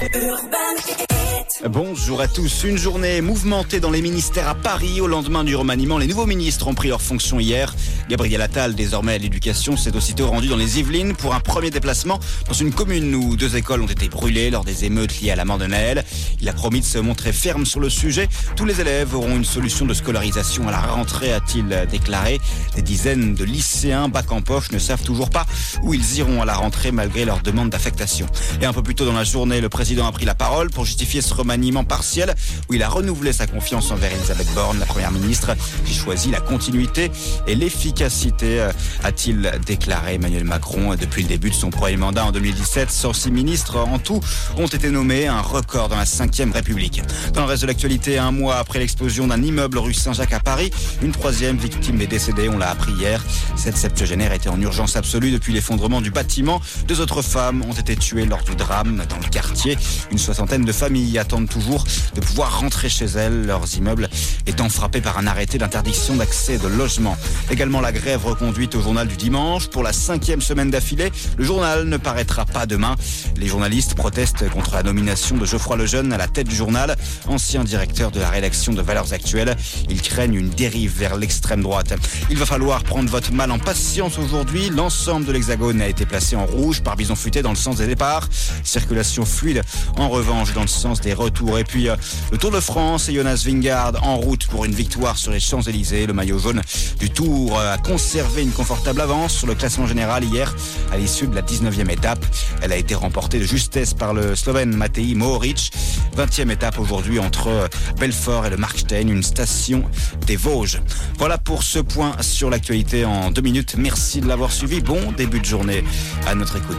Urban. Bonjour à tous. Une journée mouvementée dans les ministères à Paris. Au lendemain du remaniement, les nouveaux ministres ont pris leurs fonctions hier. Gabriel Attal, désormais à l'éducation, s'est aussitôt rendu dans les Yvelines pour un premier déplacement dans une commune où deux écoles ont été brûlées lors des émeutes liées à la mort de Naël. Il a promis de se montrer ferme sur le sujet. Tous les élèves auront une solution de scolarisation à la rentrée, a-t-il déclaré. Des dizaines de lycéens bac en poche ne savent toujours pas où ils iront à la rentrée malgré leur demande d'affectation. Et un peu plus tôt dans la journée, le président a pris la parole pour justifier ce remaniement partiel où il a renouvelé sa confiance envers Elisabeth Borne, la première ministre, qui choisit la continuité et l'efficacité, euh, a-t-il déclaré Emmanuel Macron depuis le début de son premier mandat en 2017. 106 ministres en tout ont été nommés, un record dans la 5 République. Dans le reste de l'actualité, un mois après l'explosion d'un immeuble rue Saint-Jacques à Paris, une troisième victime est décédée, on l'a appris hier. Cette septuagénaire était en urgence absolue depuis l'effondrement du bâtiment. Deux autres femmes ont été tuées lors du drame dans le quartier. Une soixantaine de familles attendent toujours de pouvoir rentrer chez elles, leurs immeubles étant frappés par un arrêté d'interdiction d'accès de logement. Également la grève reconduite au journal du dimanche. Pour la cinquième semaine d'affilée, le journal ne paraîtra pas demain. Les journalistes protestent contre la nomination de Geoffroy Lejeune à la tête du journal, ancien directeur de la rédaction de Valeurs Actuelles. Ils craignent une dérive vers l'extrême droite. Il va falloir prendre votre mal en patience aujourd'hui. L'ensemble de l'Hexagone a été placé en rouge par Bison Futé dans le sens des départs. Circulation fluide en revanche dans le sens des retours. Et puis euh, le Tour de France et Jonas Vingard en route pour une victoire sur les Champs-Élysées. Le maillot jaune du Tour a conservé une confortable avance sur le classement général hier à l'issue de la 19e étape. Elle a été remportée de justesse par le Slovène Matej Mohoric. 20e étape aujourd'hui entre euh, Belfort et le Markstein, une station des Vosges. Voilà pour ce point sur l'actualité en deux minutes. Merci de l'avoir suivi. Bon début de journée à notre écoute.